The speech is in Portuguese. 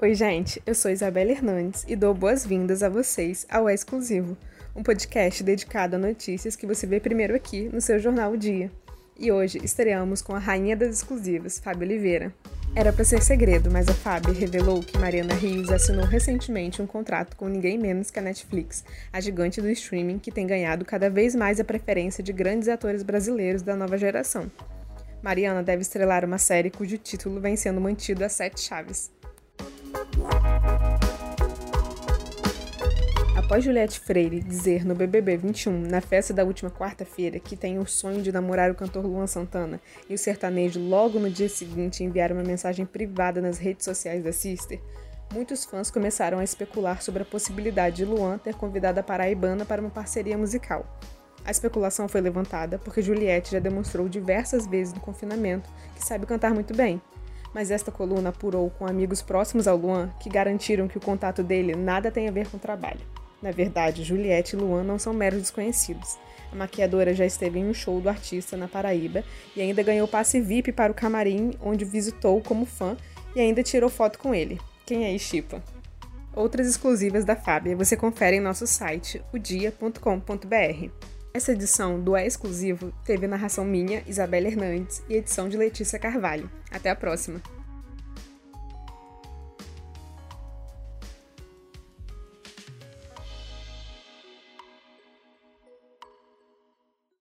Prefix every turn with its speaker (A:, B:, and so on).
A: Oi, gente, eu sou Isabela Hernandes e dou boas-vindas a vocês ao É Exclusivo, um podcast dedicado a notícias que você vê primeiro aqui no seu jornal O Dia. E hoje estreamos com a rainha das exclusivas, Fábio Oliveira. Era para ser segredo, mas a Fábio revelou que Mariana Rios assinou recentemente um contrato com ninguém menos que a Netflix, a gigante do streaming que tem ganhado cada vez mais a preferência de grandes atores brasileiros da nova geração. Mariana deve estrelar uma série cujo título vem sendo mantido a sete chaves. Após Juliette Freire dizer no BBB 21, na festa da última quarta-feira, que tem o sonho de namorar o cantor Luan Santana, e o sertanejo logo no dia seguinte enviar uma mensagem privada nas redes sociais da Sister, muitos fãs começaram a especular sobre a possibilidade de Luan ter convidado a paraibana para uma parceria musical. A especulação foi levantada porque Juliette já demonstrou diversas vezes no confinamento que sabe cantar muito bem, mas esta coluna apurou com amigos próximos ao Luan que garantiram que o contato dele nada tem a ver com o trabalho. Na verdade, Juliette e Luan não são meros desconhecidos. A maquiadora já esteve em um show do artista na Paraíba e ainda ganhou passe VIP para o camarim, onde visitou como fã e ainda tirou foto com ele. Quem é Chipa? Outras exclusivas da Fábia você confere em nosso site, odia.com.br. Essa edição do É Exclusivo teve narração minha, Isabela Hernandes, e edição de Letícia Carvalho. Até a próxima!